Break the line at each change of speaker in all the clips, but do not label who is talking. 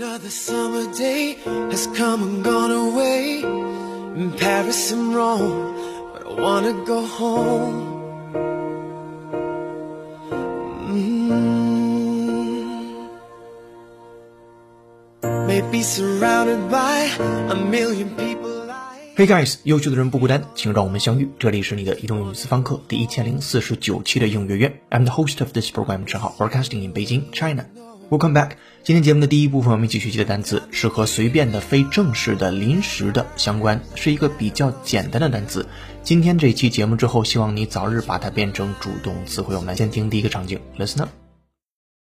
Another summer day has come and gone away in Paris and Rome, but I wanna go home. Mm. Maybe surrounded by a million people.
Hey guys，优秀的人不孤单，请让我们相遇。这里是你的移动英语私房课第一千零四十九期的应月月。I'm the host of this program，陈浩，broadcasting in Beijing, China. Welcome back。 今天节目的第一部分，我们继续记的单词是和随便的、非正式的、临时的相关，是一个比较简单的单词。今天这期节目之后，希望你早日把它变成主动词汇。我们来先听第一个场景，Listen up。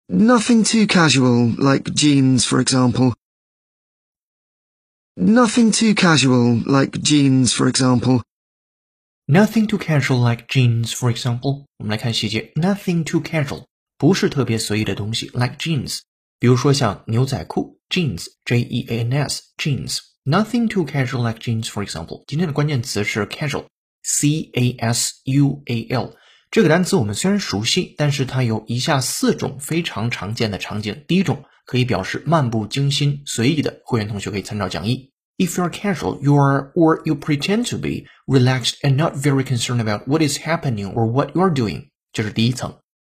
Nothing too casual, like jeans, for example. Nothing too casual, like jeans, for example.
Nothing too casual like jeans, for example。我们来看细节，Nothing too casual，不是特别随意的东西，like jeans。 比如说像牛仔裤，jeans，J E A N S，jeans。Nothing too casual like jeans, for example。今天的关键词是 casual，C A S U A L。这个单词我们虽然熟悉，但是它有以下四种非常常见的场景。第一种可以表示漫不经心、随意的，会员同学可以参照讲义。If you're casual, you are or you pretend to be relaxed and not very concerned about what is happening or what you're doing，这是第一层。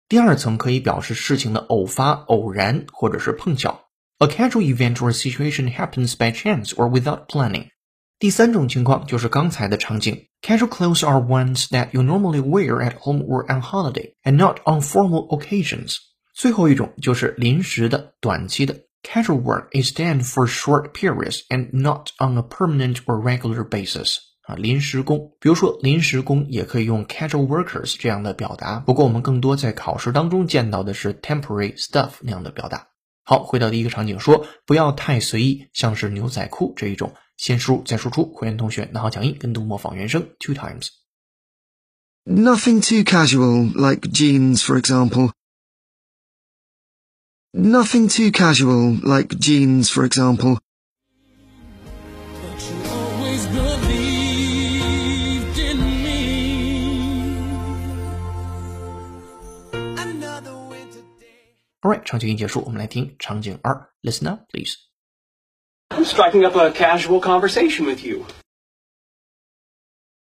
第二层可以表示事情的偶发、偶然或者是碰巧。A casual event or situation happens by chance or without planning。第三种情况就是刚才的场景，casual clothes are ones that you normally wear at home or on holiday and not on formal occasions。最后一种就是临时的、短期的。Casual work is done for short periods and not on a permanent or regular basis。 啊，临时工，比如说临时工也可以用 casual workers 这样的表达，不过我们更多在考试当中见到的是 temporary stuff 那样的表达。好，回到第一个场景，说不要太随意，像是牛仔裤这一种，先输入再输出。会员同学拿好讲义，跟读模仿原声 two times。
Nothing too casual, like jeans, for example. Nothing too casual, like jeans, for example.
Alright，场景一结束，我们来听场景二，Listen up, please.
I'm striking up a casual conversation with you.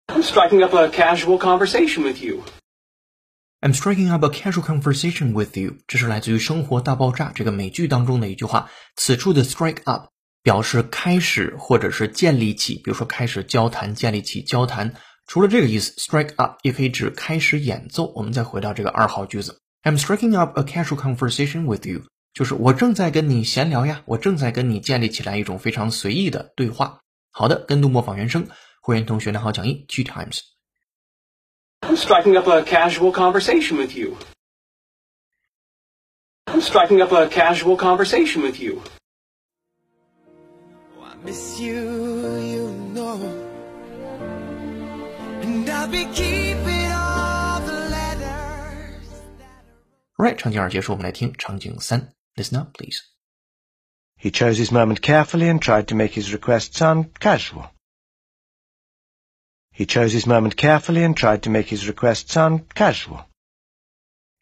I'm striking up a casual conversation with you.
I'm striking up a casual conversation with you，这是来自于《生活大爆炸》这个美剧当中的一句话。此处的 strike up 表示开始或者是建立起，比如说开始交谈，建立起交谈。除了这个意思，strike up 也可以指开始演奏。我们再回到这个二号句子 ，I'm striking up a casual conversation with you，就是我正在跟你闲聊呀，我正在跟你建立起来一种非常随意的对话。好的，跟读模仿原声，会员同学拿好讲义，two times。
I'm striking up a casual conversation with you. I'm striking up a casual conversation with you.
Oh, I miss you, you know. And I'll be keeping
Right，场景二结束，我们来听场景三。Listen up, please.
He chose his moment carefully and tried to make his request sound casual. He chose his moment carefully and tried to make his request sound casual.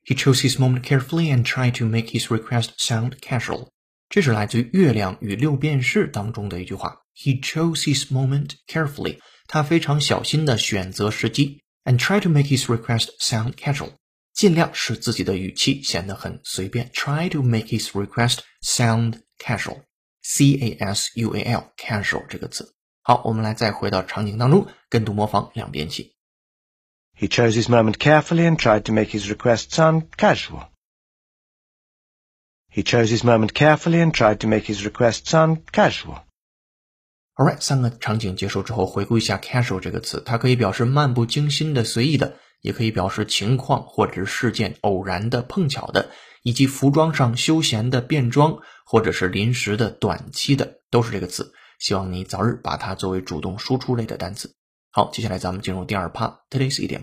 He chose his moment carefully and tried to make his request sound casual. 这是来自于《月亮与六便士》当中的一句话。He chose his moment carefully. 他非常小心地选择时机，and tried to make his request sound casual. 尽量使自己的语气显得很随便。Try to make his request sound casual. C A S U A L casual 这个词。好，我们来再回到场景当中，跟读模仿两遍起。
He chose his moment carefully and tried to make his request sound casual. He chose his moment carefully and tried to make his request sound casual.
Alright，三个场景结束之后，回顾一下 casual 这个词，它可以表示漫不经心的、随意的， 也可以表示情况或者是事件偶然的、碰巧的，以及服装上休闲的便装，或者是临时的、短期的，都是这个词。希望你早日把它作为主动输出类的单词。好，接下来咱们进入第二趴，Today's idiom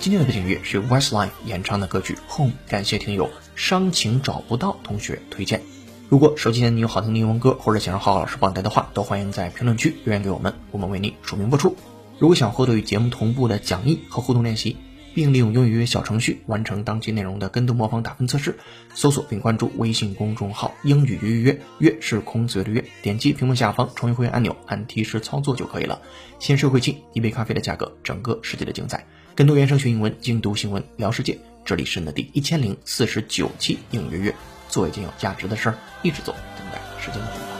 今天的背景乐是 Westlife 演唱的歌曲 Home，感谢听友伤情找不到同学推荐。如果手机前你有好听的英文歌，或者想让浩浩老师帮你带的话，都欢迎在评论区留言给我们，我们为你署名播出。如果想获得与节目同步的讲义和互动练习，并利用英语约小程序完成当期内容的跟读模仿打分测试，搜索并关注微信公众号“英语约约约”，约是空子的约，点击屏幕下方成为会员按钮，按提示操作就可以了。先社会进一杯咖啡的价格，整个世界的精彩。跟读原声学英文，精读新闻聊世界。这里是你的第一千零四十九期英语约约，做一件有价值的事儿，一直做，等待时间的回答。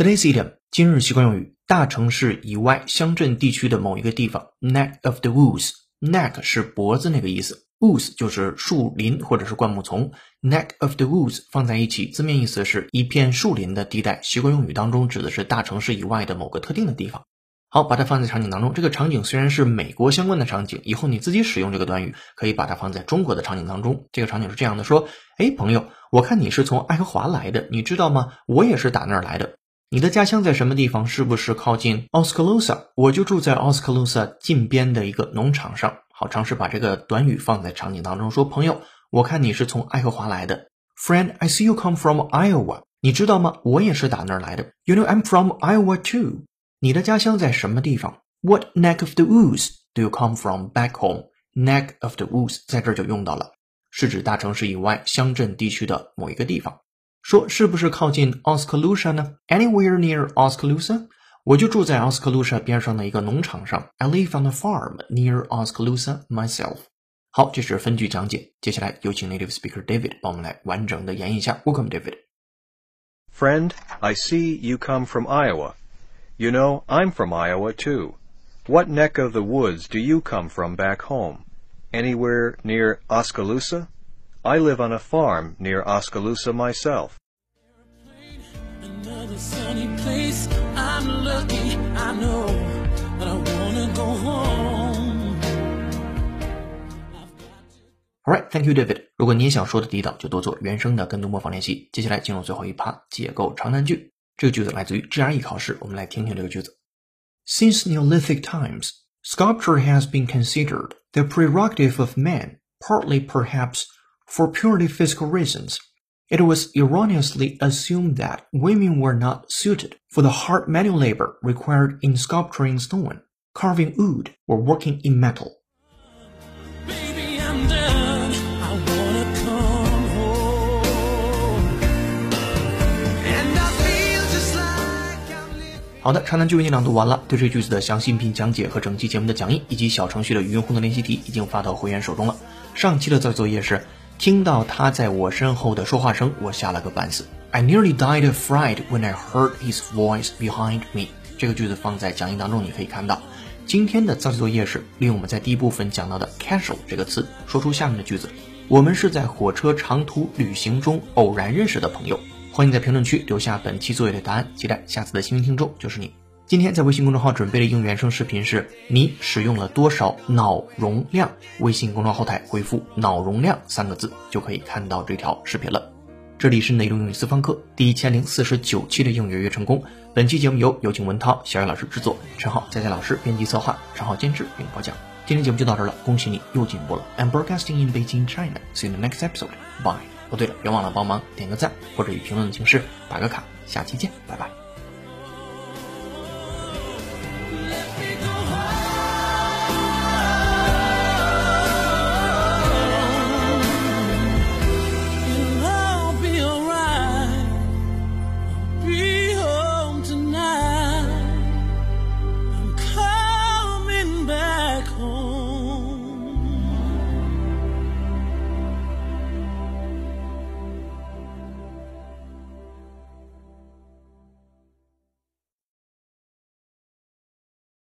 Today's idiom 今日习惯用语：大城市以外乡镇地区的某一个地方。Neck of the woods。Neck 是脖子那个意思，woods 就是树林或者是灌木丛。Neck of the woods 放在一起，字面意思是一片树林的地带。习惯用语当中指的是大城市以外的某个特定的地方。好，把它放在场景当中。这个场景虽然是美国相关的场景，以后你自己使用这个短语，可以把它放在中国的场景当中。这个场景是这样的：说，哎，朋友，我看你是从爱荷华来的，你知道吗？我也是打那儿来的。你的家乡在什么地方？是不是靠近 Oskaloosa？我就住在 Oskaloosa 近边的一个农场上。好，尝试把这个短语放在场景当中，说：“朋友，我看你是从爱荷华来的。”Friend, I see you come from Iowa。你知道吗？我也是打那儿来的。You know I'm from Iowa too。你的家乡在什么地方？What neck of the woods do you come from back home? Neck of the woods 在这儿就用到了，是指大城市以外乡镇地区的某一个地方。说是不是靠近 Oskaloosa 呢？Anywhere near Oskaloosa？我就住在 Oskaloosa 边上的一个农场上。I live on a farm near Oskaloosa myself。好，这是分句讲解。接下来有请 native speaker David 帮我们来完整的演绎一下。Welcome, David.
Friend, I see you come from Iowa. You know, I'm from Iowa too. What neck of the woods do you come from back home? Anywhere near Oskaloosa? I live on a farm near Oskaloosa myself.
Another sunny place. I'm lucky, I know, but I wanna go home.
Alright, thank you, David. 如果你也想说的地道，就多做原声的跟读模仿练习。接下来进入最后一趴，解构长难句。这个句子来自于 GRE 考试，我们来听听这个句子。Since Neolithic times, sculpture has been considered the prerogative of man, partly perhaps for purely physical reasons. It was erroneously assumed that women were not suited for the hard manual labor required in sculpturing stone, carving wood, or working in metal.
Baby, I'm done. I wanna come home. And I feel just like I'm living.
好的，长难句为你朗读完了。对这个句子的详细音频讲解和整期节目的讲义，以及小程序的语音互动练习题，已经发到会员手中了。上期的造作业是。 听到他在我身后的说话声，我吓了个半死。I nearly died of fright when I heard his voice behind me。这个句子放在讲义当中，你可以看到。今天的造句作业是利用我们在第一部分讲到的 casual 这个词，说出下面的句子：我们是在火车长途旅行中偶然认识的朋友。欢迎在评论区留下本期作业的答案，期待下次的幸运听众就是你。今天在微信公众号准备的英语原声视频是你使用了多少脑容量？微信公众号后台回复“脑容量”三个字就可以看到这条视频了。这里是内容英语私房课第一千零四十九期的英语约成功。本期节目由有请文涛、小雨老师制作，陈浩、佳佳老师编辑策划，陈浩监制并播讲。今天节目就到这儿了，恭喜你又进步了。I'm broadcasting in Beijing, China. See you in the next episode. Bye. 哦，对了，别忘了帮忙点个赞或者以评论的形式打个卡。下期见，拜拜。